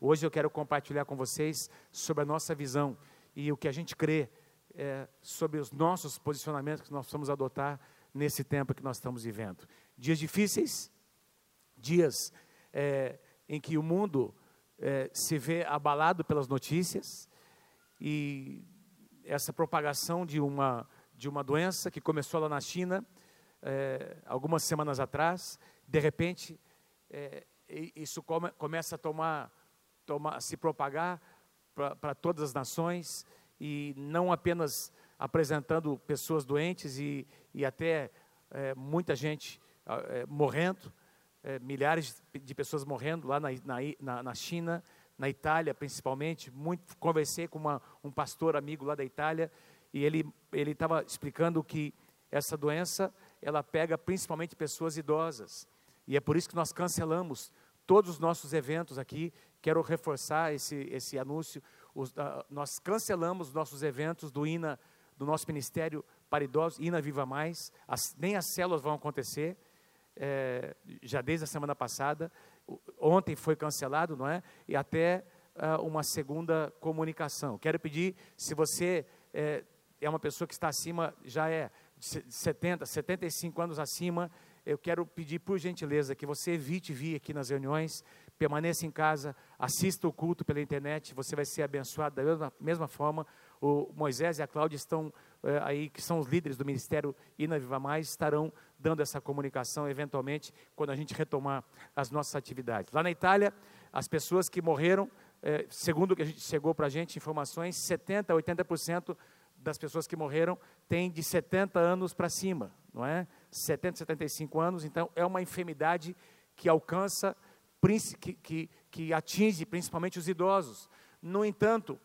Hoje eu quero compartilhar com vocês sobre a nossa visão e o que a gente crê é, sobre os nossos posicionamentos que nós vamos adotar nesse tempo que nós estamos vivendo. Dias difíceis, dias é, em que o mundo é, se vê abalado pelas notícias e essa propagação de uma, de uma doença que começou lá na China é, algumas semanas atrás, de repente é, isso come, começa a tomar, se propagar para todas as nações e não apenas apresentando pessoas doentes e, e até é, muita gente é, morrendo, é, milhares de pessoas morrendo lá na, na, na, China, na Itália principalmente. Muito, conversei com uma, um pastor amigo lá da Itália e ele estava explicando que essa doença ela pega principalmente pessoas idosas e é por isso que nós cancelamos todos os nossos eventos aqui. Quero reforçar esse esse anúncio os, uh, nós cancelamos nossos eventos do INA, do nosso ministério para idosos, INA Viva Mais, as, nem as células vão acontecer, é, já desde a semana passada, ontem foi cancelado, não é? E até uh, uma segunda comunicação. Quero pedir, se você é, é uma pessoa que está acima, já é 70, 75 anos acima, eu quero pedir por gentileza que você evite vir aqui nas reuniões, permaneça em casa, assista o culto pela internet, você vai ser abençoado da mesma, mesma forma. O Moisés e a Cláudia estão é, aí, que são os líderes do ministério Ina Viva Mais, estarão dando essa comunicação eventualmente quando a gente retomar as nossas atividades. Lá na Itália, as pessoas que morreram, é, segundo o que a gente chegou para a gente, informações, 70% a 80% das pessoas que morreram têm de 70 anos para cima, não é? 70, 75 anos, então é uma enfermidade que alcança que, que, que atinge principalmente os idosos. No entanto,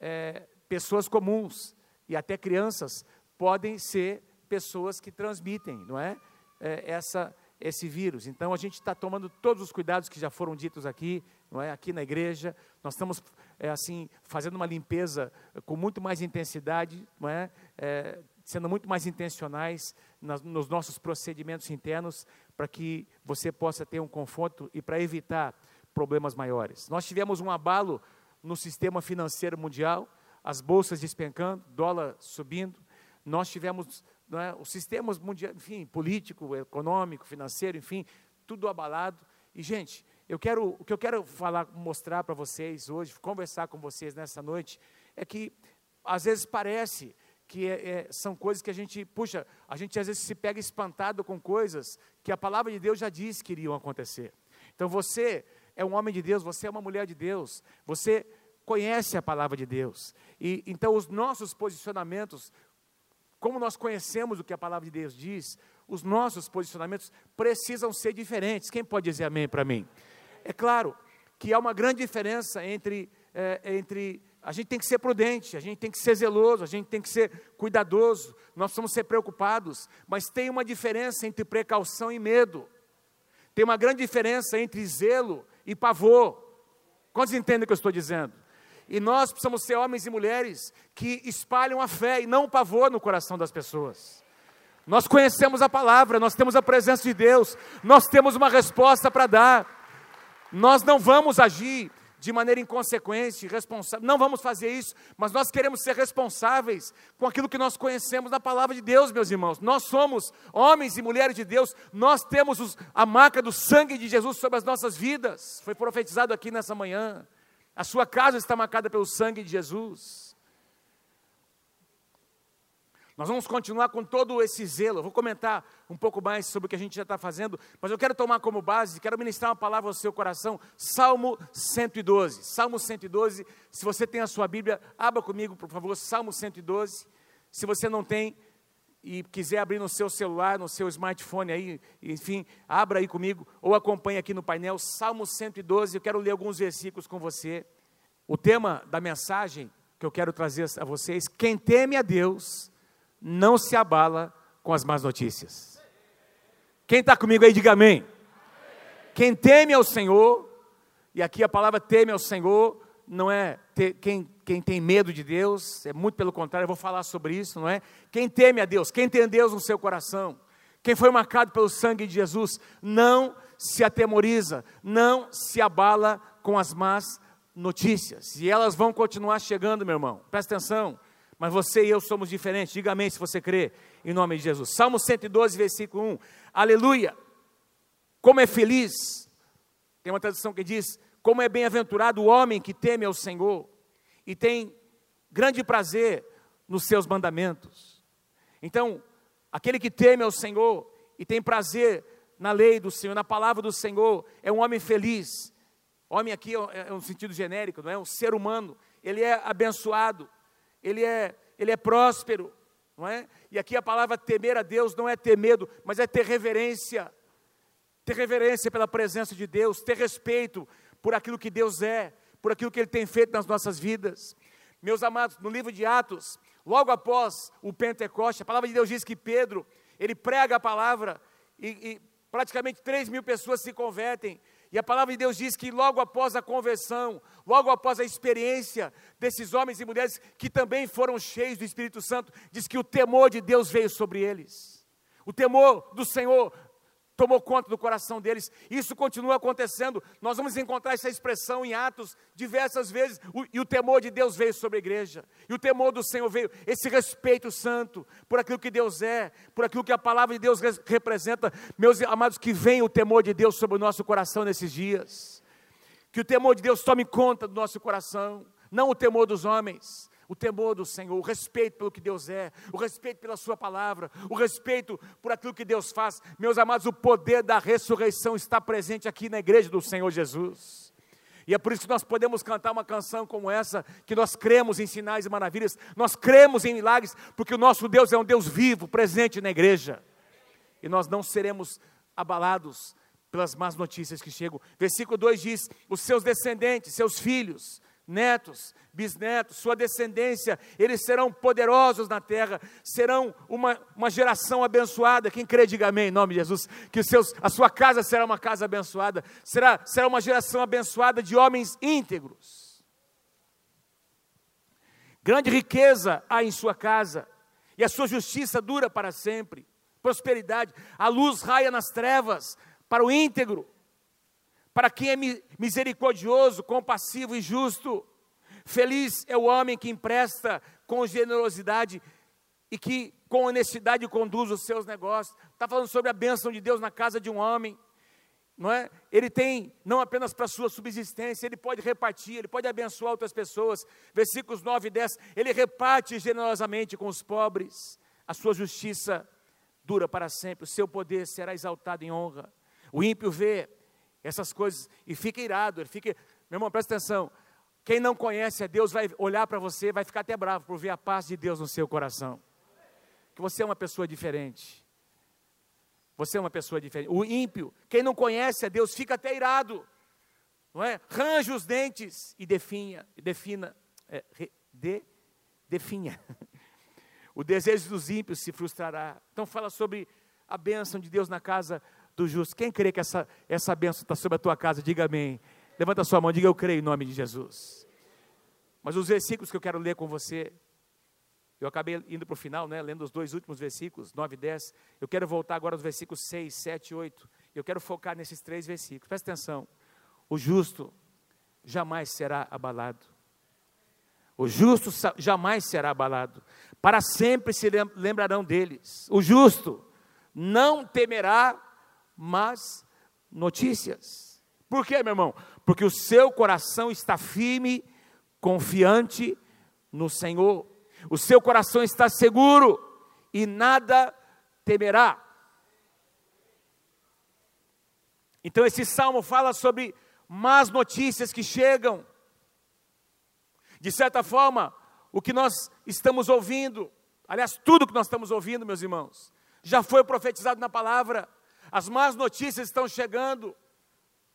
é, pessoas comuns e até crianças podem ser pessoas que transmitem, não é? é essa, esse vírus. Então a gente está tomando todos os cuidados que já foram ditos aqui, não é? Aqui na igreja, nós estamos é, assim fazendo uma limpeza com muito mais intensidade, não é? é sendo muito mais intencionais nas, nos nossos procedimentos internos para que você possa ter um conforto e para evitar problemas maiores. Nós tivemos um abalo no sistema financeiro mundial, as bolsas despencando, dólar subindo. Nós tivemos é, os sistemas mundiais, enfim, político, econômico, financeiro, enfim, tudo abalado. E gente, eu quero, o que eu quero falar, mostrar para vocês hoje, conversar com vocês nessa noite, é que às vezes parece que é, é, são coisas que a gente, puxa, a gente às vezes se pega espantado com coisas que a palavra de Deus já disse que iriam acontecer. Então você é um homem de Deus, você é uma mulher de Deus, você conhece a palavra de Deus. E então os nossos posicionamentos, como nós conhecemos o que a palavra de Deus diz, os nossos posicionamentos precisam ser diferentes. Quem pode dizer amém para mim? É claro que há uma grande diferença entre, é, entre a gente tem que ser prudente, a gente tem que ser zeloso, a gente tem que ser cuidadoso, nós precisamos ser preocupados, mas tem uma diferença entre precaução e medo. Tem uma grande diferença entre zelo e pavor. Quantos entendem o que eu estou dizendo? E nós precisamos ser homens e mulheres que espalham a fé e não o pavor no coração das pessoas. Nós conhecemos a palavra, nós temos a presença de Deus, nós temos uma resposta para dar. Nós não vamos agir de maneira inconsequente, responsável. Não vamos fazer isso, mas nós queremos ser responsáveis com aquilo que nós conhecemos da palavra de Deus, meus irmãos. Nós somos homens e mulheres de Deus, nós temos os, a marca do sangue de Jesus sobre as nossas vidas. Foi profetizado aqui nessa manhã. A sua casa está marcada pelo sangue de Jesus. Nós vamos continuar com todo esse zelo. Eu vou comentar um pouco mais sobre o que a gente já está fazendo, mas eu quero tomar como base, quero ministrar uma palavra ao seu coração. Salmo 112. Salmo 112. Se você tem a sua Bíblia, abra comigo, por favor, Salmo 112. Se você não tem e quiser abrir no seu celular, no seu smartphone aí, enfim, abra aí comigo ou acompanhe aqui no painel Salmo 112. Eu quero ler alguns versículos com você. O tema da mensagem que eu quero trazer a vocês: quem teme a Deus não se abala com as más notícias. Quem está comigo aí, diga amém. Quem teme ao Senhor, e aqui a palavra teme ao Senhor, não é ter, quem, quem tem medo de Deus, é muito pelo contrário, eu vou falar sobre isso, não é? Quem teme a Deus, quem tem Deus no seu coração, quem foi marcado pelo sangue de Jesus, não se atemoriza, não se abala com as más notícias. E elas vão continuar chegando, meu irmão. Presta atenção. Mas você e eu somos diferentes. Diga amém se você crê, em nome de Jesus. Salmo 112, versículo 1. Aleluia. Como é feliz. Tem uma tradução que diz: Como é bem-aventurado o homem que teme ao Senhor e tem grande prazer nos seus mandamentos. Então, aquele que teme ao Senhor e tem prazer na lei do Senhor, na palavra do Senhor, é um homem feliz. Homem aqui é, é um sentido genérico, não é? Um ser humano. Ele é abençoado, ele é, ele é próspero, não é? E aqui a palavra temer a Deus não é ter medo, mas é ter reverência. Ter reverência pela presença de Deus, ter respeito por aquilo que Deus é, por aquilo que Ele tem feito nas nossas vidas. Meus amados, no livro de Atos, logo após o Pentecoste, a palavra de Deus diz que Pedro, ele prega a palavra e, e praticamente 3 mil pessoas se convertem. E a palavra de Deus diz que logo após a conversão, logo após a experiência desses homens e mulheres que também foram cheios do Espírito Santo, diz que o temor de Deus veio sobre eles. O temor do Senhor tomou conta do coração deles. Isso continua acontecendo. Nós vamos encontrar essa expressão em Atos diversas vezes. O, e o temor de Deus veio sobre a igreja. E o temor do Senhor veio. Esse respeito santo por aquilo que Deus é, por aquilo que a palavra de Deus representa. Meus amados, que venha o temor de Deus sobre o nosso coração nesses dias. Que o temor de Deus tome conta do nosso coração. Não o temor dos homens o temor do Senhor, o respeito pelo que Deus é, o respeito pela Sua palavra, o respeito por aquilo que Deus faz. Meus amados, o poder da ressurreição está presente aqui na igreja do Senhor Jesus. E é por isso que nós podemos cantar uma canção como essa, que nós cremos em sinais e maravilhas, nós cremos em milagres, porque o nosso Deus é um Deus vivo, presente na igreja. E nós não seremos abalados pelas más notícias que chegam. Versículo 2 diz: os seus descendentes, seus filhos, netos, bisnetos, sua descendência, eles serão poderosos na terra, serão uma, uma geração abençoada. Quem crê, diga amém, em nome de Jesus. Que seus, a sua casa será uma casa abençoada, será, será uma geração abençoada de homens íntegros. Grande riqueza há em sua casa, e a sua justiça dura para sempre. Prosperidade, a luz raia nas trevas para o íntegro para quem é misericordioso, compassivo e justo. Feliz é o homem que empresta com generosidade e que com honestidade conduz os seus negócios. Está falando sobre a bênção de Deus na casa de um homem. Não é? Ele tem não apenas para sua subsistência, ele pode repartir, ele pode abençoar outras pessoas. Versículos 9 e 10, ele reparte generosamente com os pobres. A sua justiça dura para sempre, o seu poder será exaltado em honra. O ímpio vê essas coisas e fica irado, ele fica, meu irmão, presta atenção. Quem não conhece a Deus vai olhar para você, vai ficar até bravo por ver a paz de Deus no seu coração. Que você é uma pessoa diferente. Você é uma pessoa diferente. O ímpio, quem não conhece a Deus, fica até irado. Não é? Range os dentes e definha, defina, é, de, definha. O desejo dos ímpios se frustrará. Então fala sobre a bênção de Deus na casa do justo. Quem crê que essa, essa bênção está sobre a tua casa, diga amém. Levanta a sua mão, diga eu creio em nome de Jesus. Mas os versículos que eu quero ler com você, eu acabei indo para o final, né, lendo os dois últimos versículos, 9 e 10. Eu quero voltar agora aos versículos 6, 7 e 8. Eu quero focar nesses três versículos. Presta atenção. O justo jamais será abalado. O justo jamais será abalado. Para sempre se lembrarão deles. O justo não temerá más notícias. Por quê, meu irmão? Porque o seu coração está firme, confiante no Senhor. O seu coração está seguro e nada temerá. Então, esse salmo fala sobre más notícias que chegam. De certa forma, o que nós estamos ouvindo, aliás, tudo que nós estamos ouvindo, meus irmãos, já foi profetizado na palavra. As más notícias estão chegando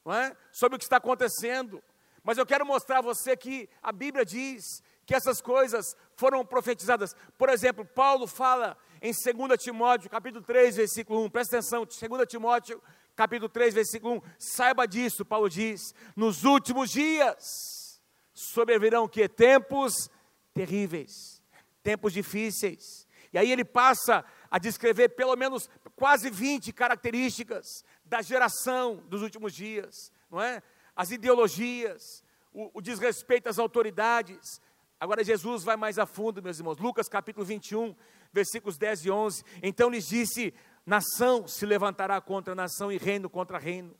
é? sobre o que está acontecendo. Mas eu quero mostrar a você que a Bíblia diz que essas coisas foram profetizadas. Por exemplo, Paulo fala em 2 Timóteo, capítulo 3, versículo 1. Presta atenção, 2 Timóteo, capítulo 3, versículo 1. Saiba disso, Paulo diz: nos últimos dias sobrevirão que tempos terríveis, tempos difíceis. E aí ele passa a descrever pelo menos quase 20 características da geração dos últimos dias, não é? As ideologias, o, o desrespeito às autoridades. Agora Jesus vai mais a fundo, meus irmãos. Lucas capítulo 21, versículos 10 e 11. Então lhes disse: Nação se levantará contra nação e reino contra reino.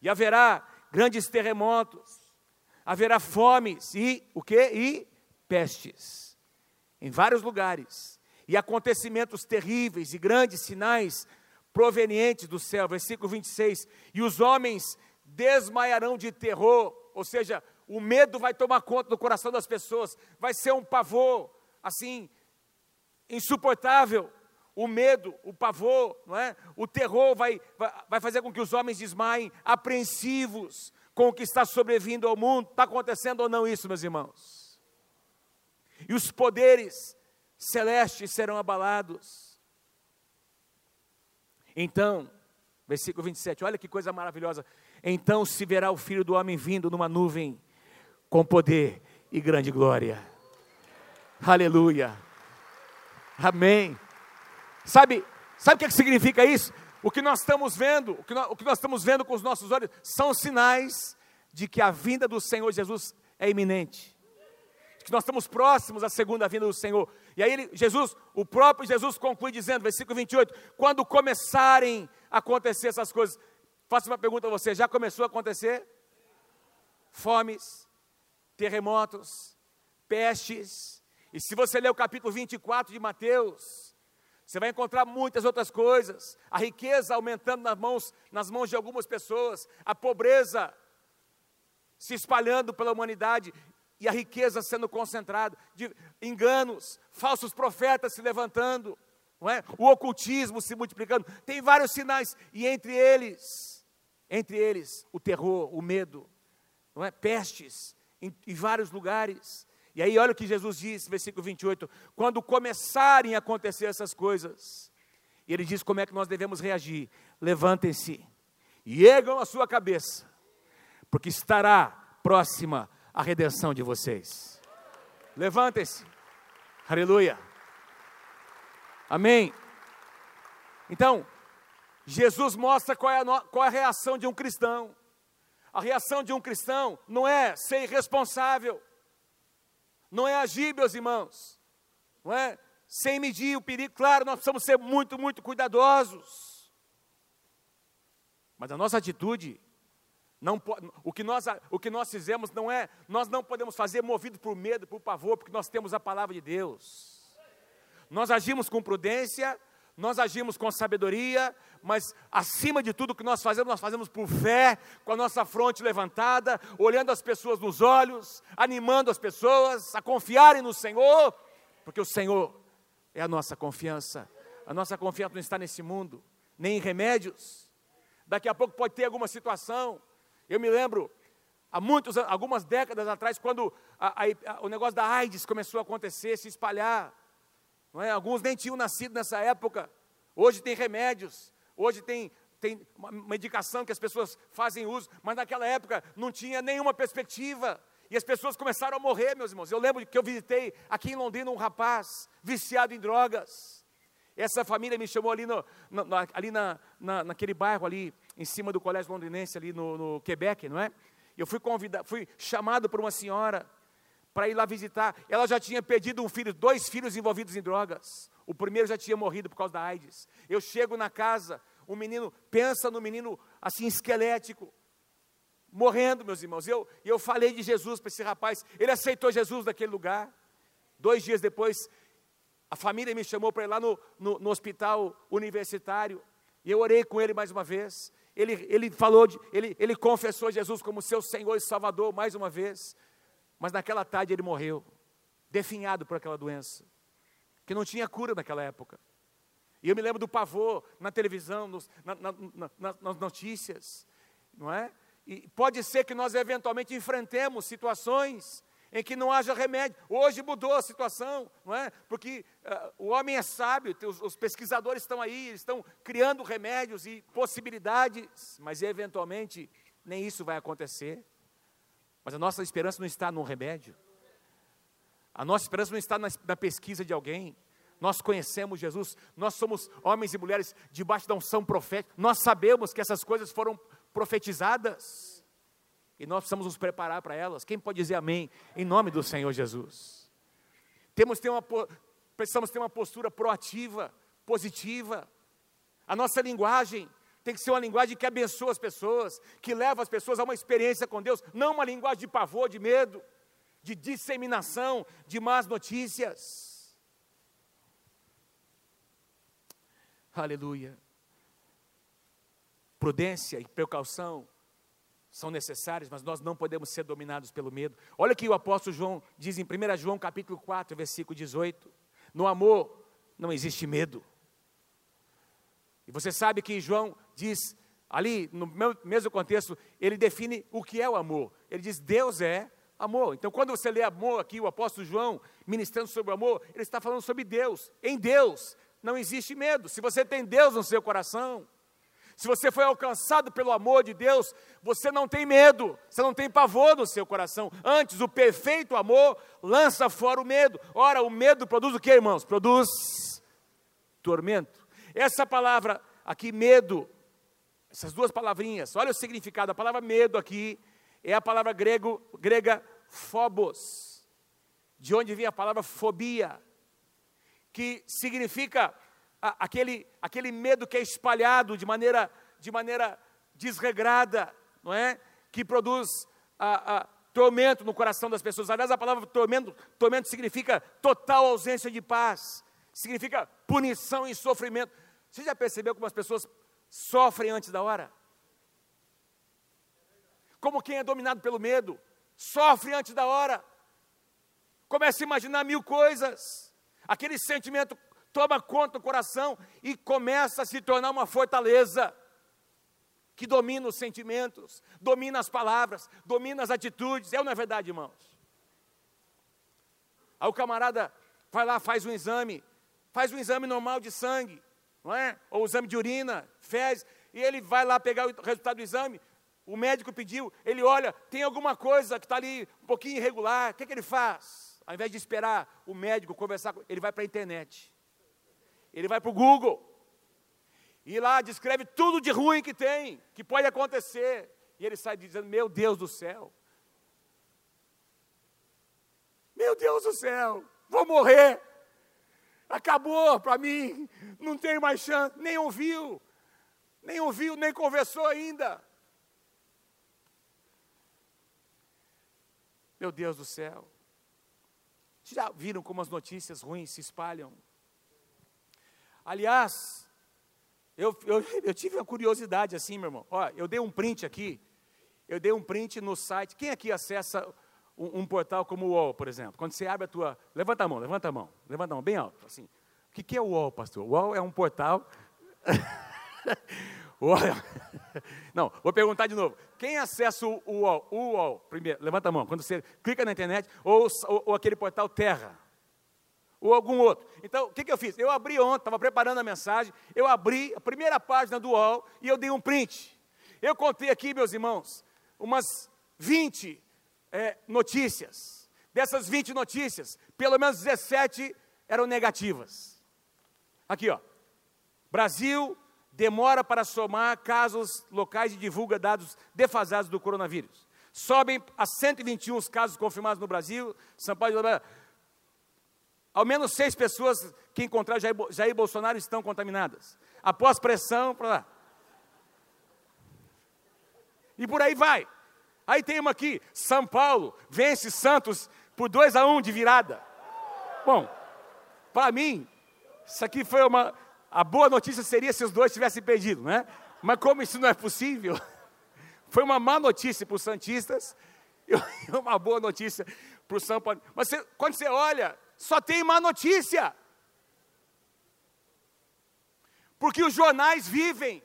E haverá grandes terremotos, haverá fomes e o que? E pestes em vários lugares. E acontecimentos terríveis e grandes sinais provenientes do céu. Versículo 26. E os homens desmaiarão de terror, ou seja, o medo vai tomar conta do coração das pessoas, vai ser um pavor, assim, insuportável. O medo, o pavor, não é? o terror vai, vai fazer com que os homens desmaiem, apreensivos com o que está sobrevindo ao mundo. Está acontecendo ou não isso, meus irmãos? E os poderes celestes serão abalados. Então, versículo 27, olha que coisa maravilhosa. Então se verá o filho do homem vindo numa nuvem com poder e grande glória. Aleluia. Amém. Sabe, sabe o que, é que significa isso? O que nós estamos vendo, o que nós, o que nós estamos vendo com os nossos olhos, são sinais de que a vinda do Senhor Jesus é iminente. Que nós estamos próximos à segunda vinda do Senhor. E aí ele, Jesus, o próprio Jesus conclui dizendo, versículo 28, quando começarem a acontecer essas coisas, Faço uma pergunta a você: já começou a acontecer? Fomes, terremotos, pestes. E se você ler o capítulo 24 de Mateus, você vai encontrar muitas outras coisas. A riqueza aumentando nas mãos, nas mãos de algumas pessoas, a pobreza se espalhando pela humanidade e a riqueza sendo concentrada, de enganos, falsos profetas se levantando, é? o ocultismo se multiplicando. Tem vários sinais, e entre eles entre eles o terror, o medo, não é? Pestes em, em vários lugares. E aí, olha o que Jesus diz, versículo 28, quando começarem a acontecer essas coisas, ele diz como é que nós devemos reagir: levantem-se e ergam a sua cabeça, porque estará próxima a redenção de vocês. Levantem-se, aleluia, amém. Então, Jesus mostra qual é, a, qual é a reação de um cristão. A reação de um cristão não é ser irresponsável, não é agir, meus irmãos, não é sem medir o perigo. Claro, nós precisamos ser muito, muito cuidadosos. Mas a nossa atitude, não, o, que nós, o que nós fizemos não é, nós não podemos fazer movido por medo, por pavor, porque nós temos a palavra de Deus. Nós agimos com prudência, nós agimos com sabedoria, mas acima de tudo o que nós fazemos, nós fazemos por fé, com a nossa fronte levantada, olhando as pessoas nos olhos, animando as pessoas a confiarem no Senhor, porque o Senhor é a nossa confiança. A nossa confiança não está nesse mundo, nem em remédios. Daqui a pouco pode ter alguma situação. Eu me lembro, há muitos, algumas décadas atrás, quando a, a, o negócio da AIDS começou a acontecer, se espalhar. É? Alguns nem tinham nascido nessa época. Hoje tem remédios, hoje tem, tem medicação que as pessoas fazem uso, mas naquela época não tinha nenhuma perspectiva. E as pessoas começaram a morrer, meus irmãos. Eu lembro que eu visitei aqui em Londrina um rapaz viciado em drogas. Essa família me chamou ali, no, no, ali na, na, naquele bairro ali, em cima do colégio londrinense, ali no, no Quebec, não é? Eu fui convidado, fui chamado por uma senhora para ir lá visitar. Ela já tinha perdido um filho, dois filhos envolvidos em drogas. O primeiro já tinha morrido por causa da AIDS. Eu chego na casa, o menino, pensa no menino assim esquelético, morrendo, meus irmãos. Eu, eu falei de Jesus para esse rapaz, ele aceitou Jesus naquele lugar. Dois dias depois, a família me chamou para ir lá no, no, no, hospital universitário, e eu orei com ele mais uma vez. Ele, ele falou, de, ele, ele confessou Jesus como seu Senhor e Salvador mais uma vez. Mas naquela tarde ele morreu, definhado por aquela doença, que não tinha cura naquela época. E eu me lembro do pavor na televisão, nos, na, na, na, nas notícias, não é? E pode ser que nós eventualmente enfrentemos situações em que não haja remédio. Hoje mudou a situação, não é? Porque uh, o homem é sábio, os, os, pesquisadores estão aí, estão criando remédios e possibilidades, mas eventualmente nem isso vai acontecer. Mas a nossa esperança não está no remédio. A nossa esperança não está na, na pesquisa de alguém. Nós conhecemos Jesus, nós somos homens e mulheres debaixo da unção profética. Nós sabemos que essas coisas foram profetizadas. E nós precisamos nos preparar para elas. Quem pode dizer amém em nome do Senhor Jesus? Temos ter uma, precisamos ter uma postura proativa, positiva. A nossa linguagem tem que ser uma linguagem que abençoa as pessoas, que leva as pessoas a uma experiência com Deus, não uma linguagem de pavor, de medo, de disseminação de más notícias. Aleluia. Prudência e precaução são necessárias, mas nós não podemos ser dominados pelo medo. Olha que o apóstolo João diz em 1 João capítulo 4, versículo 18: No amor não existe medo. E você sabe que João diz, ali no mesmo contexto, ele define o que é o amor. Ele diz: Deus é amor. Então, quando você lê amor aqui, o apóstolo João ministrando sobre o amor, ele está falando sobre Deus. Em Deus não existe medo. Se você tem Deus no seu coração, se você foi alcançado pelo amor de Deus, você não tem medo, você não tem pavor no seu coração. Antes, o perfeito amor lança fora o medo. Ora, o medo produz o que, irmãos? Produz tormento. Essa palavra aqui, medo, essas duas palavrinhas, olha o significado. A palavra medo aqui é a palavra grego, grega phobos, de onde vem a palavra fobia, que significa aquele, aquele medo que é espalhado de maneira, de maneira desregrada, não é? Que produz a, a, tormento no coração das pessoas. Aliás, a palavra tormento, tormento significa total ausência de paz, significa punição e sofrimento. Você já percebeu como as pessoas sofrem antes da hora? Como quem é dominado pelo medo, sofre antes da hora. Começa a imaginar mil coisas. Aquele sentimento toma conta do coração e começa a se tornar uma fortaleza que domina os sentimentos, domina as palavras, domina as atitudes. É ou não é verdade, irmãos? Aí o camarada vai lá, faz um exame, faz um exame normal de sangue, não é? Ou exame de urina, fezes, e ele vai lá pegar o resultado do exame. O médico pediu, ele olha, tem alguma coisa que está ali um pouquinho irregular, o que, que ele faz? Ao invés de esperar o médico conversar, ele vai para a internet. Ele vai para o Google. E lá descreve tudo de ruim que tem, que pode acontecer. E ele sai dizendo: Meu Deus do céu. Meu Deus do céu, vou morrer. Acabou para mim, não tem mais chance. Nem ouviu, nem ouviu, nem conversou ainda. Meu Deus do céu. Já viram como as notícias ruins se espalham? Aliás, eu, eu, eu, tive uma curiosidade assim, meu irmão. Ó, eu dei um print aqui. Eu dei um print no site. Quem aqui acessa um, um, portal como o UOL, por exemplo? Quando você abre a tua. Levanta a mão, levanta a mão. Levanta a mão, bem alto. Assim. O que, que é o UOL, pastor? O UOL é um portal. É... Não, vou perguntar de novo. Quem acessa o UOL? O UOL, primeiro, levanta a mão. Quando você clica na internet, ou, ou, ou aquele portal Terra ou algum outro. Então, o que, que eu fiz? Eu abri ontem, estava preparando a mensagem, eu abri a primeira página do UOL e eu dei um print. Eu contei aqui, meus irmãos, umas 20 é, notícias. Dessas 20 notícias, pelo menos 17 eram negativas. Aqui, ó. Brasil demora para somar casos locais e divulga dados defasados do coronavírus. Sobem a 121 os casos confirmados no Brasil. São Paulo ao menos seis pessoas que encontraram Jair, Jair Bolsonaro estão contaminadas. Após pressão, para lá. E por aí vai. Aí tem uma aqui, São Paulo vence Santos por 2 a 1 um de virada. Bom, para mim, isso aqui foi uma. A boa notícia seria se os dois tivessem perdido, né? Mas como isso não é possível, foi uma má notícia para os Santistas e uma boa notícia para o São Paulo. Mas você, quando você olha só tem má notícia. Porque os jornais vivem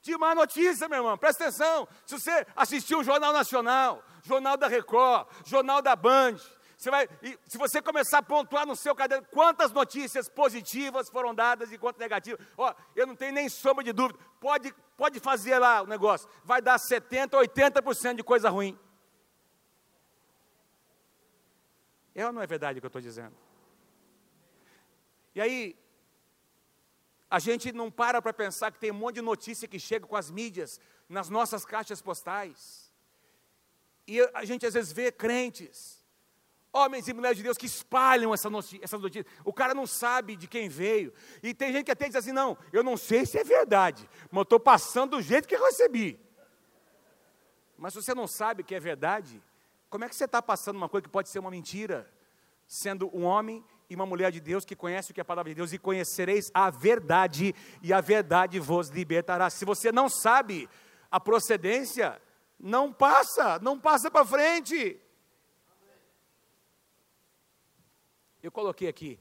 de má notícia, meu irmão. Presta atenção. Se você assistiu o Jornal Nacional, Jornal da Record, Jornal da Band, você vai, se você começar a pontuar no seu caderno quantas notícias positivas foram dadas e quantas negativas, ó, eu não tenho nem sombra de dúvida. Pode, pode fazer lá o negócio. Vai dar 70, 80% de coisa ruim. É ou não é verdade o que eu estou dizendo? E aí, a gente não para para pensar que tem um monte de notícia que chega com as mídias nas nossas caixas postais. E a gente às vezes vê crentes, homens e mulheres de Deus que espalham essa notícia, essa notícia. O cara não sabe de quem veio. E tem gente que até diz assim: não, eu não sei se é verdade, mas eu estou passando do jeito que recebi. Mas se você não sabe que é verdade, como é que você está passando uma coisa que pode ser uma mentira? Sendo um homem e uma mulher de Deus que conhece o que é a palavra de Deus e conhecereis a verdade, e a verdade vos libertará. Se você não sabe a procedência, não passa, não passa para frente. Eu coloquei aqui,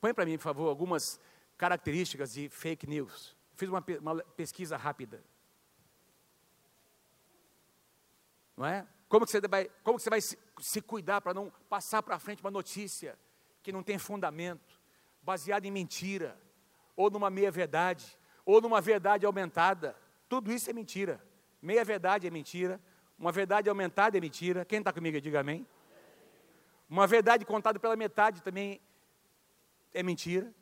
põe para mim, por favor, algumas características de fake news. Fiz uma, uma pesquisa rápida. Não é? Como que você vai, como que você vai se, se cuidar para não passar para frente uma notícia que não tem fundamento, baseada em mentira, ou numa meia-verdade, ou numa verdade aumentada? Tudo isso é mentira. Meia-verdade é mentira, uma verdade aumentada é mentira. Quem está comigo, diga amém. Uma verdade contada pela metade também é mentira.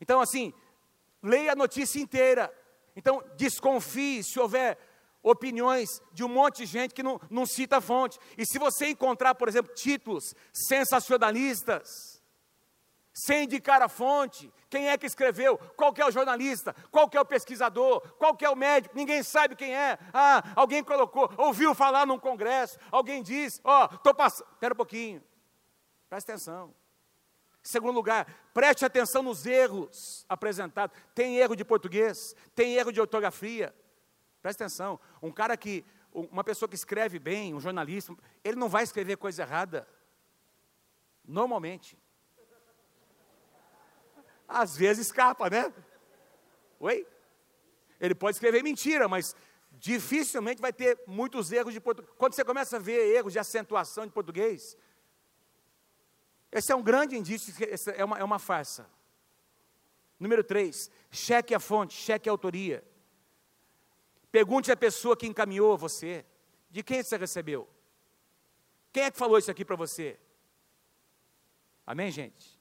Então, assim, leia a notícia inteira. Então, desconfie se houver opiniões de um monte de gente que não, não cita a fonte. E se você encontrar, por exemplo, títulos sensacionalistas, sem indicar a fonte, quem é que escreveu, qual que é o jornalista, qual que é o pesquisador, qual que é o médico, ninguém sabe quem é. Ah, alguém colocou, ouviu falar num congresso, alguém diz, ó, oh, estou passando. Espera um pouquinho, presta atenção. Segundo lugar, preste atenção nos erros apresentados. Tem erro de português, tem erro de ortografia, Presta atenção, um cara que, uma pessoa que escreve bem, um jornalista, ele não vai escrever coisa errada. Normalmente. Às vezes escapa, né? Oi? Ele pode escrever mentira, mas dificilmente vai ter muitos erros de português. Quando você começa a ver erros de acentuação de português, esse é um grande indício que é uma, é uma farsa. Número 3, cheque a fonte, cheque a autoria. Pergunte à pessoa que encaminhou você: de quem você recebeu? Quem é que falou isso aqui para você? Amém, gente?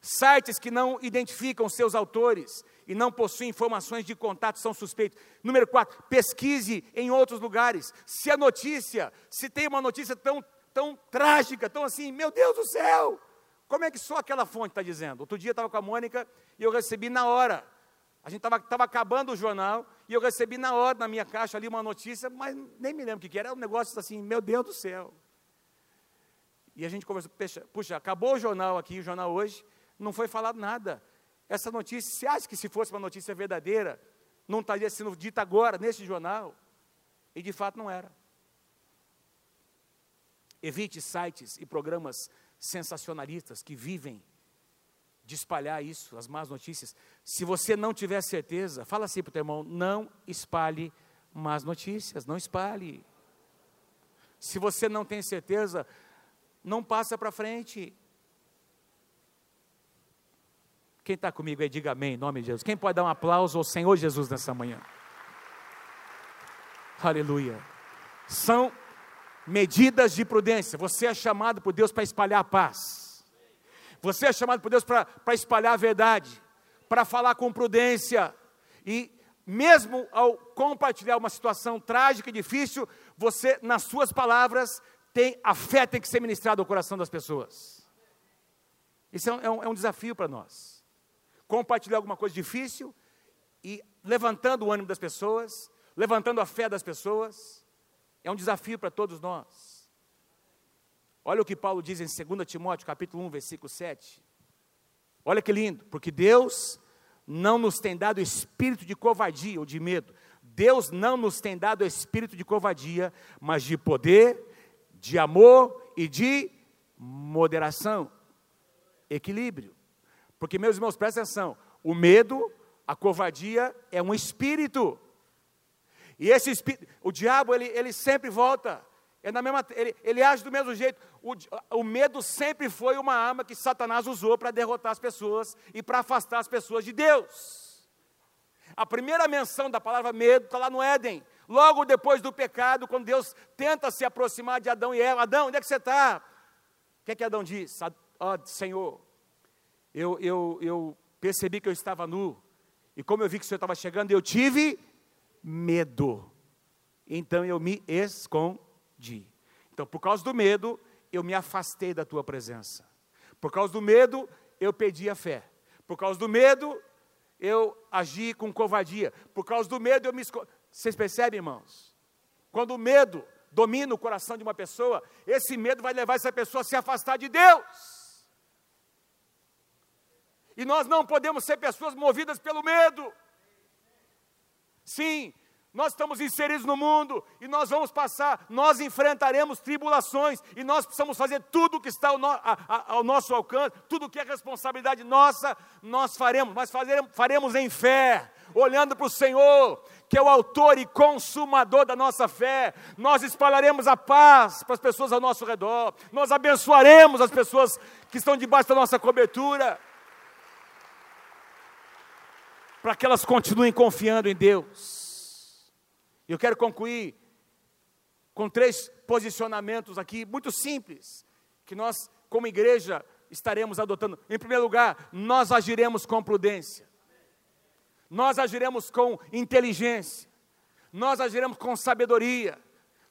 Sites que não identificam seus autores e não possuem informações de contato são suspeitos. Número 4, pesquise em outros lugares. Se a notícia, se tem uma notícia tão, tão trágica, tão assim, meu Deus do céu, como é que só aquela fonte está dizendo? Outro dia eu estava com a Mônica e eu recebi na hora a gente estava acabando o jornal e eu recebi na hora, na minha caixa ali, uma notícia, mas nem me lembro o que, que era. Era um negócio assim, meu Deus do céu. E a gente conversou, puxa, puxa, acabou o jornal aqui, o jornal hoje, não foi falado nada. Essa notícia, você acha que se fosse uma notícia verdadeira, não estaria sendo dita agora, nesse jornal? E de fato não era. Evite sites e programas sensacionalistas que vivem de espalhar isso, as más notícias. Se você não tiver certeza, fala assim para o teu irmão: não espalhe más notícias, não espalhe. Se você não tem certeza, não passa para frente. Quem está comigo aí, diga amém, em nome de Jesus. Quem pode dar um aplauso ao Senhor Jesus nessa manhã? Aleluia. São medidas de prudência. Você é chamado por Deus para espalhar a paz. Você é chamado por Deus para espalhar a verdade, para falar com prudência. E mesmo ao compartilhar uma situação trágica e difícil, você, nas suas palavras, tem a fé tem que ser ministrada ao coração das pessoas. Isso é um, é um, é um desafio para nós. Compartilhar alguma coisa difícil e levantando o ânimo das pessoas, levantando a fé das pessoas, é um desafio para todos nós. Olha o que Paulo diz em 2 Timóteo, capítulo 1, versículo 7. Olha que lindo, porque Deus não nos tem dado espírito de covardia ou de medo. Deus não nos tem dado espírito de covardia, mas de poder, de amor e de moderação, equilíbrio. Porque, meus irmãos, presta atenção: o medo, a covardia é um espírito. E esse espírito, o diabo, ele, ele sempre volta é na mesma, ele, ele age do mesmo jeito. O, o medo sempre foi uma arma que Satanás usou para derrotar as pessoas e para afastar as pessoas de Deus. A primeira menção da palavra medo está lá no Éden. Logo depois do pecado, quando Deus tenta se aproximar de Adão e Eva. Adão, onde é que você está? O que é que Adão diz? oh, Senhor, eu, eu, eu percebi que eu estava nu. E como eu vi que o Senhor estava chegando, eu tive medo. Então eu me escondi. Então, por causa do medo, eu me afastei da tua presença. Por causa do medo, eu pedi a fé. Por causa do medo, eu agi com covardia. Por causa do medo, eu me esco... Vocês percebem, irmãos? Quando o medo domina o coração de uma pessoa, esse medo vai levar essa pessoa a se afastar de Deus. E nós não podemos ser pessoas movidas pelo medo. Sim, nós estamos inseridos no mundo e nós vamos passar, nós enfrentaremos tribulações e nós precisamos fazer tudo o que está ao, no, a, a, ao, nosso alcance, tudo que é responsabilidade nossa, nós faremos, mas faremos, faremos em fé, olhando para o Senhor, que é o autor e consumador da nossa fé. Nós espalharemos a paz para as pessoas ao nosso redor, nós abençoaremos as pessoas que estão debaixo da nossa cobertura, para que elas continuem confiando em Deus. Eu quero concluir com três posicionamentos aqui, muito simples, que nós, como igreja, estaremos adotando. Em primeiro lugar, nós agiremos com prudência, nós agiremos com inteligência, nós agiremos com sabedoria,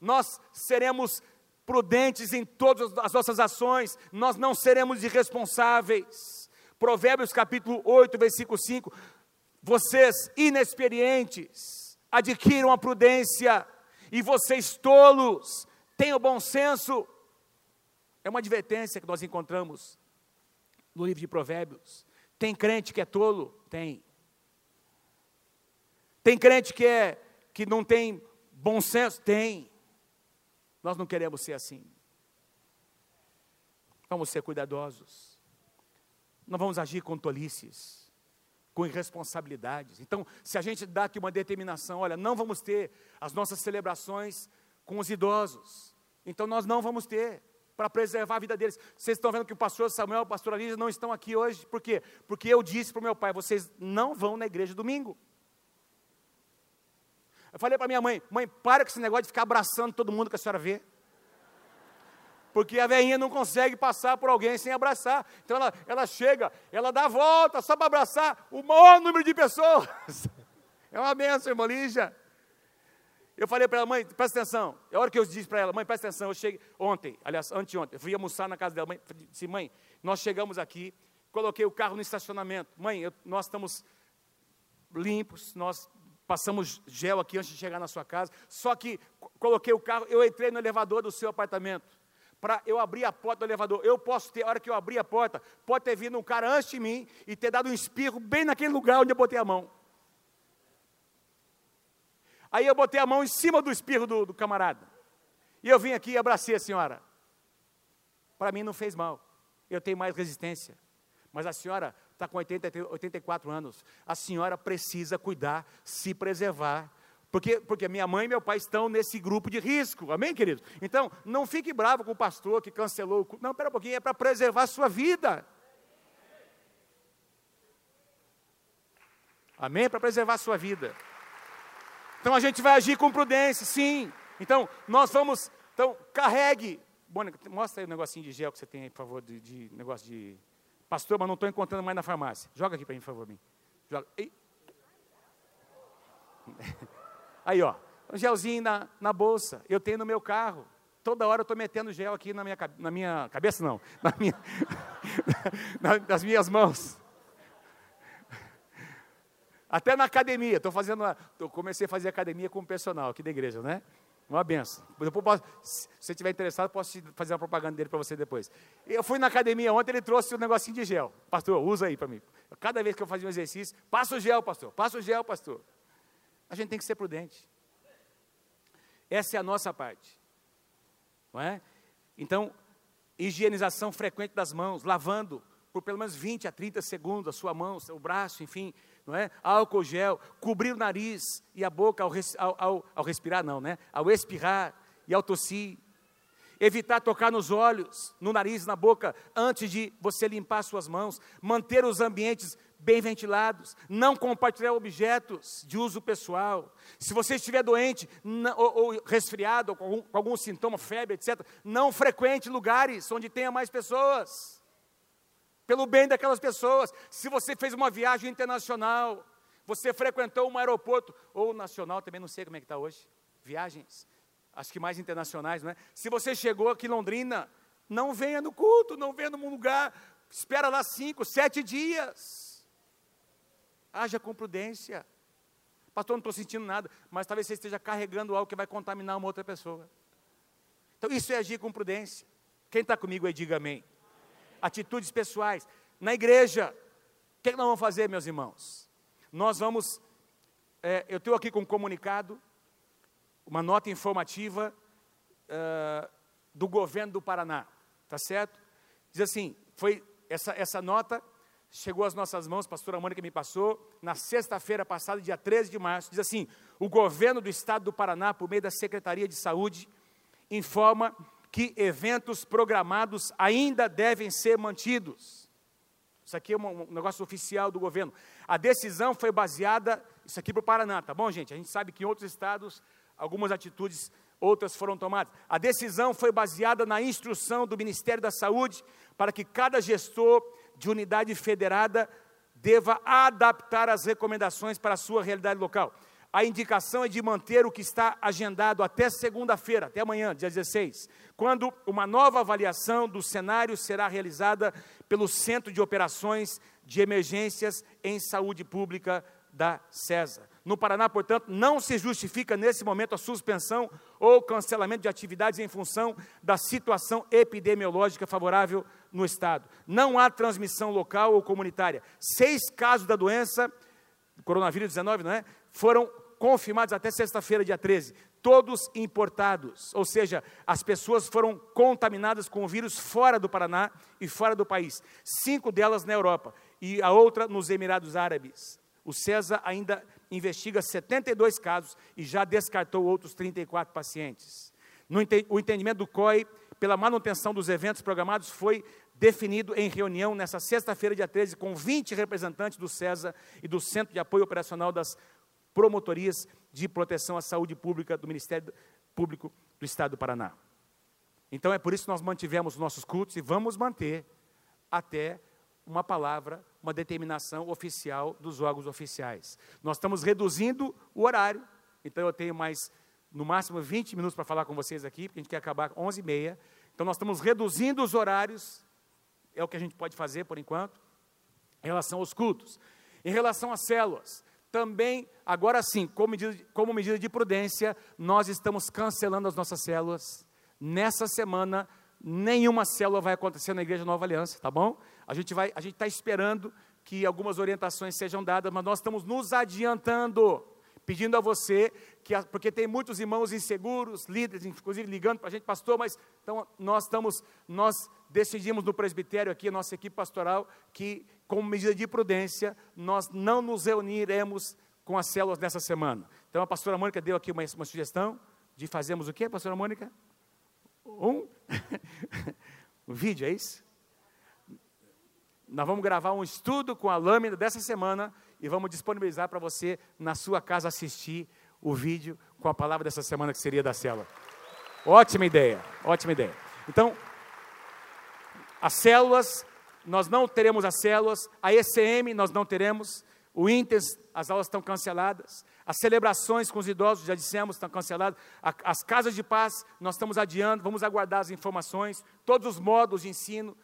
nós seremos prudentes em todas as nossas ações, nós não seremos irresponsáveis. Provérbios capítulo 8, versículo 5. Vocês inexperientes, adquiram a prudência, e vocês tolos, tenham bom senso. É uma advertência que nós encontramos no livro de Provérbios. Tem crente que é tolo? Tem. Tem crente que é que não tem bom senso? Tem. Nós não queremos ser assim. Vamos ser cuidadosos. Não vamos agir com tolices com irresponsabilidades. Então, se a gente dá aqui uma determinação, olha, não vamos ter as nossas celebrações com os idosos, então nós não vamos ter para preservar a vida deles. Vocês estão vendo que o pastor Samuel e o pastor Alisa não estão aqui hoje, por quê? Porque eu disse para o meu pai, vocês não vão na igreja domingo. Eu falei para minha mãe, mãe, para com esse negócio de ficar abraçando todo mundo que a senhora vê porque a velhinha não consegue passar por alguém sem abraçar. Então ela, ela chega, ela dá a volta só para abraçar o maior número de pessoas. É uma benção, irmã Lígia. Eu falei para ela, mãe, presta atenção. É hora que eu disse para ela, mãe, presta atenção. Eu cheguei ontem, aliás, anteontem, eu fui almoçar na casa dela. Mãe, disse, mãe, nós chegamos aqui, coloquei o carro no estacionamento. Mãe, eu, nós estamos limpos, nós passamos gel aqui antes de chegar na sua casa. Só que coloquei o carro, eu entrei no elevador do seu apartamento para eu abrir a porta do elevador. Eu posso ter, a hora que eu abrir a porta, pode ter vindo um cara antes de mim e ter dado um espirro bem naquele lugar onde eu botei a mão. Aí eu botei a mão em cima do espirro do, do camarada. E eu vim aqui e abracei a senhora. Para mim não fez mal. Eu tenho mais resistência. Mas a senhora está com 80, 84 anos. A senhora precisa cuidar, se preservar porque, porque minha mãe e meu pai estão nesse grupo de risco, amém, querido? Então, não fique bravo com o pastor que cancelou o culto. Não, espera um pouquinho, é para preservar a sua vida. Amém? É para preservar a sua vida. Então a gente vai agir com prudência, sim. Então, nós vamos. Então, carregue. Mônica, mostra aí o negocinho de gel que você tem aí, por favor, de, de negócio de. Pastor, mas não estou encontrando mais na farmácia. Joga aqui para mim, por favor. Mim. Joga. Ei. Aí, ó, um gelzinho na, na bolsa, eu tenho no meu carro. Toda hora eu estou metendo gel aqui na minha, na minha cabeça, não, na minha, na, nas minhas mãos. Até na academia, estou fazendo, eu comecei a fazer academia com o personal aqui da igreja, né? Uma benção. Posso, se você estiver interessado, posso fazer uma propaganda dele para você depois. Eu fui na academia ontem, ele trouxe um negocinho de gel. Pastor, usa aí para mim. Cada vez que eu fazia um exercício, passa o gel, pastor. Passa o gel, pastor. A gente tem que ser prudente. Essa é a nossa parte. Não é? Então, higienização frequente das mãos, lavando por pelo menos 20 a 30 segundos a sua mão, seu braço, enfim, não é? Álcool gel, cobrir o nariz e a boca ao, ao, ao, ao respirar, não, né? Ao expirar e ao tossir. Evitar tocar nos olhos, no nariz, na boca, antes de você limpar suas mãos. Manter os ambientes bem ventilados, não compartilhar objetos de uso pessoal. Se você estiver doente ou, ou, resfriado, ou com algum, com algum sintoma, febre, etc., não frequente lugares onde tenha mais pessoas. Pelo bem daquelas pessoas. Se você fez uma viagem internacional, você frequentou um aeroporto, ou nacional, também não sei como é que está hoje, viagens. acho que mais internacionais, não é? Se você chegou aqui em Londrina, não venha no culto, não venha num lugar, espera lá cinco, sete dias. Haja com prudência. Pastor, não estou sentindo nada, mas talvez você esteja carregando algo que vai contaminar uma outra pessoa. Então, isso é agir com prudência. Quem está comigo aí, diga amém. Atitudes pessoais. Na igreja, o que, é nós vamos fazer, meus irmãos? Nós vamos, é, eu estou aqui com um comunicado, uma nota informativa uh, do governo do Paraná, tá certo? Diz assim, foi essa, essa nota chegou às nossas mãos, a pastora Mônica me passou, na sexta-feira passada, dia 13 de março, diz assim: o governo do estado do Paraná, por meio da Secretaria de Saúde, informa que eventos programados ainda devem ser mantidos. Isso aqui é um, negócio oficial do governo. A decisão foi baseada, isso aqui para o Paraná, tá bom, gente? A gente sabe que em outros estados algumas atitudes, outras foram tomadas. A decisão foi baseada na instrução do Ministério da Saúde para que cada gestor de unidade federada deva adaptar as recomendações para a sua realidade local. A indicação é de manter o que está agendado até segunda-feira, até amanhã, dia 16, quando uma nova avaliação do cenário será realizada pelo Centro de Operações de Emergências em Saúde Pública da CESA. No Paraná, portanto, não se justifica nesse momento a suspensão ou cancelamento de atividades em função da situação epidemiológica favorável no Estado. Não há transmissão local ou comunitária. Seis casos da doença, coronavírus 19, não é? Foram confirmados até sexta-feira, dia 13. Todos importados, ou seja, as pessoas foram contaminadas com o vírus fora do Paraná e fora do país. Cinco delas na Europa e a outra nos Emirados Árabes. O César ainda investiga 72 casos e já descartou outros 34 pacientes. No, o entendimento do COI pela manutenção dos eventos programados foi definido em reunião nessa sexta-feira, dia 13, com 20 representantes do CESA e do Centro de Apoio Operacional das Promotorias de Proteção à Saúde Pública do Ministério Público do Estado do Paraná. Então é por isso que nós mantivemos nossos cultos e vamos manter até uma palavra, uma determinação oficial dos órgãos oficiais. Nós estamos reduzindo o horário, então eu tenho mais, no máximo, 20 minutos para falar com vocês aqui, porque a gente quer acabar às 11h30. Então nós estamos reduzindo os horários, é o que a gente pode fazer por enquanto, em relação aos cultos. Em relação às células, também, agora sim, como medida, como medida de prudência, nós estamos cancelando as nossas células. Nessa semana, nenhuma célula vai acontecer na Igreja Nova Aliança, tá bom? A gente vai, a gente está esperando que algumas orientações sejam dadas, mas nós estamos nos adiantando, pedindo a você que, porque tem muitos irmãos inseguros, líderes, inclusive ligando para a gente, pastor, mas então nós estamos, nós decidimos no presbitério aqui, nossa equipe pastoral, que como medida de prudência, nós não nos reuniremos com as células nessa semana. Então a pastora Mônica deu aqui uma, uma sugestão de fazermos o quê, pastora Mônica? Um, um vídeo, é isso? Nós vamos gravar um estudo com a lâmina dessa semana e vamos disponibilizar para você na sua casa assistir o vídeo com a palavra dessa semana que seria da célula. Ótima ideia, ótima ideia. Então, as células, nós não teremos as células, a ECM nós não teremos, o INTES, as aulas estão canceladas, as celebrações com os idosos, já dissemos, estão canceladas, as casas de paz, nós estamos adiando, vamos aguardar as informações, todos os modos de ensino,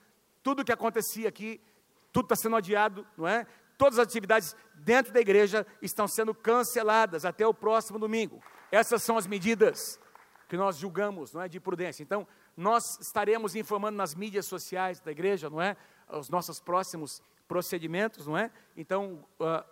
tudo o que acontecia aqui, tudo está sendo adiado, não é? Todas as atividades dentro da igreja estão sendo canceladas até o próximo domingo. Essas são as medidas que nós julgamos, não é, de prudência. Então, nós estaremos informando nas mídias sociais da igreja, não é, os nossos próximos procedimentos, não é? Então, uh,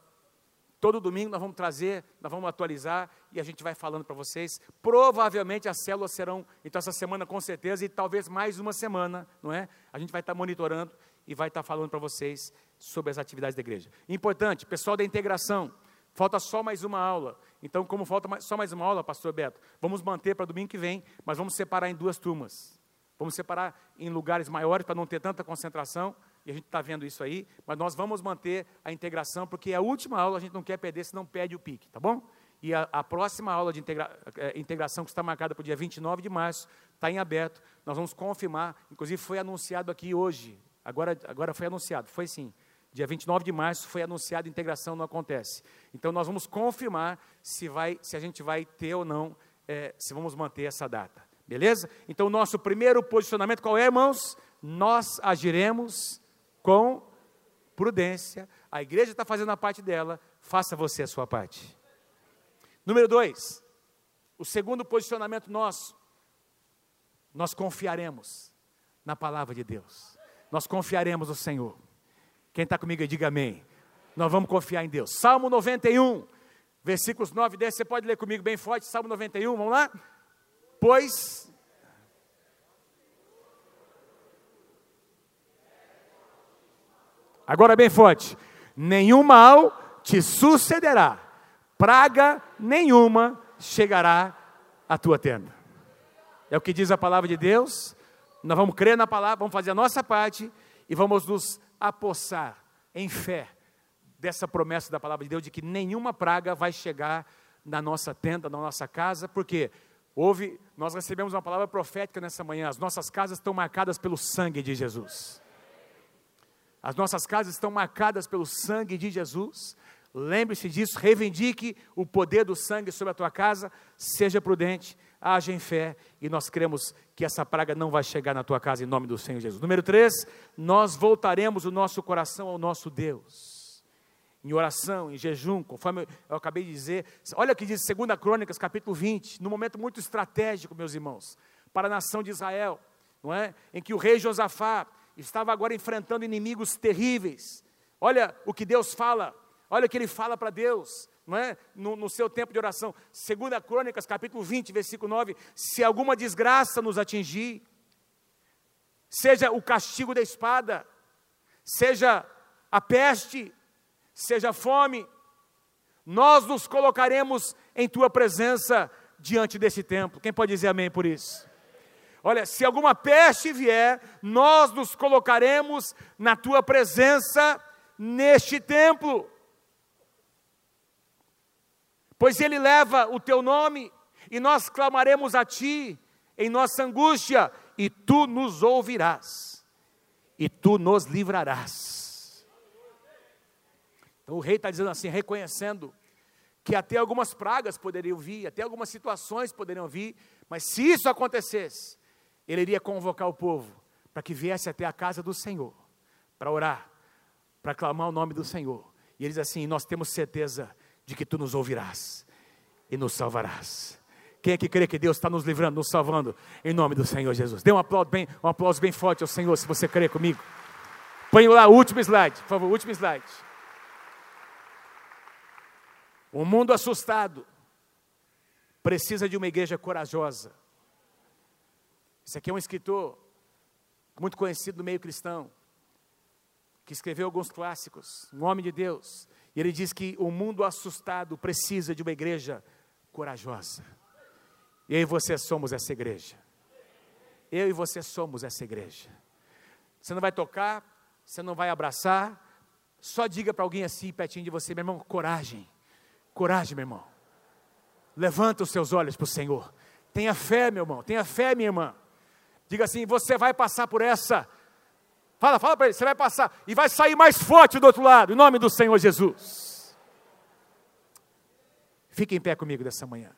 todo domingo nós vamos trazer, nós vamos atualizar e a gente vai falando para vocês. Provavelmente as células serão, então essa semana com certeza e talvez mais uma semana, não é? A gente vai estar monitorando e vai estar falando para vocês sobre as atividades da igreja. Importante, pessoal da integração, falta só mais uma aula. Então, como falta só mais uma aula, pastor Beto, vamos manter para domingo que vem, mas vamos separar em duas turmas. Vamos separar em lugares maiores para não ter tanta concentração, e a gente está vendo isso aí, mas nós vamos manter a integração, porque a última aula a gente não quer perder, senão perde o pique, tá bom? E a, a próxima aula de integra, é, integração, que está marcada para o dia 29 de março, está em aberto. Nós vamos confirmar, inclusive foi anunciado aqui hoje, Agora, agora foi anunciado, foi sim. Dia 29 de março foi anunciado, integração não acontece. Então nós vamos confirmar se, vai, se a gente vai ter ou não é, se vamos manter essa data. Beleza? Então, o nosso primeiro posicionamento qual é, irmãos? Nós agiremos com prudência. A igreja está fazendo a parte dela, faça você a sua parte. Número dois, o segundo posicionamento nosso, nós confiaremos na palavra de Deus. Nós confiaremos no Senhor. Quem está comigo, diga amém. Nós vamos confiar em Deus. Salmo 91, versículos 9 e 10. Você pode ler comigo bem forte, Salmo 91, vamos lá? Pois. Agora bem forte. Nenhum mal te sucederá, praga nenhuma chegará à tua tenda. É o que diz a palavra de Deus. Nós vamos crer na palavra, vamos fazer a nossa parte e vamos nos apossar em fé dessa promessa da palavra de Deus de que nenhuma praga vai chegar na nossa tenda, na nossa casa, porque houve, nós recebemos uma palavra profética nessa manhã, as nossas casas estão marcadas pelo sangue de Jesus. As nossas casas estão marcadas pelo sangue de Jesus. Lembre-se disso, reivindique o poder do sangue sobre a tua casa, seja prudente, haja em fé e nós cremos que essa praga não vai chegar na tua casa em nome do Senhor Jesus. Número 3, nós voltaremos o nosso coração ao nosso Deus. Em oração, em jejum, conforme eu acabei de dizer. Olha o que diz 2 Crônicas, capítulo 20, num momento muito estratégico, meus irmãos, para a nação de Israel, não é? Em que o rei Josafá estava agora enfrentando inimigos terríveis. Olha o que Deus fala, olha o que ele fala para Deus não é? No, no, seu tempo de oração. Segunda Crônicas, capítulo 20, versículo 9. Se alguma desgraça nos atingir, seja o castigo da espada, seja a peste, seja a fome, nós nos colocaremos em tua presença diante desse templo. Quem pode dizer amém por isso? Olha, se alguma peste vier, nós nos colocaremos na tua presença neste templo pois Ele leva o teu nome, e nós clamaremos a Ti em nossa angústia, e Tu nos ouvirás, e Tu nos livrarás. Então o rei está dizendo assim, reconhecendo que até algumas pragas poderiam vir, até algumas situações poderiam vir, mas se isso acontecesse, ele iria convocar o povo para que viesse até a casa do Senhor, para orar, para clamar o nome do Senhor. E ele diz assim: Nós temos certeza de que tu nos ouvirás e nos salvarás. Quem é que crê que Deus está nos livrando, nos salvando, em nome do Senhor Jesus? Dê um aplauso bem, um aplauso bem forte ao Senhor, se você crê comigo. Põe lá o último slide, por favor, último slide. O mundo assustado precisa de uma igreja corajosa. Esse aqui é um escritor muito conhecido no meio cristão, que escreveu alguns clássicos, um homem de Deus. E ele diz que o mundo assustado precisa de uma igreja corajosa. Eu e você somos essa igreja. Eu e você somos essa igreja. Você não vai tocar, você não vai abraçar, só diga para alguém assim, pertinho de você, meu irmão, coragem. Coragem, meu irmão. Levanta os seus olhos para o Senhor. Tenha fé, meu irmão. Tenha fé, minha irmã. Diga assim: você vai passar por essa Fala, fala para ele, você vai passar e vai sair mais forte do outro lado, em nome do Senhor Jesus. Fique em pé comigo dessa manhã.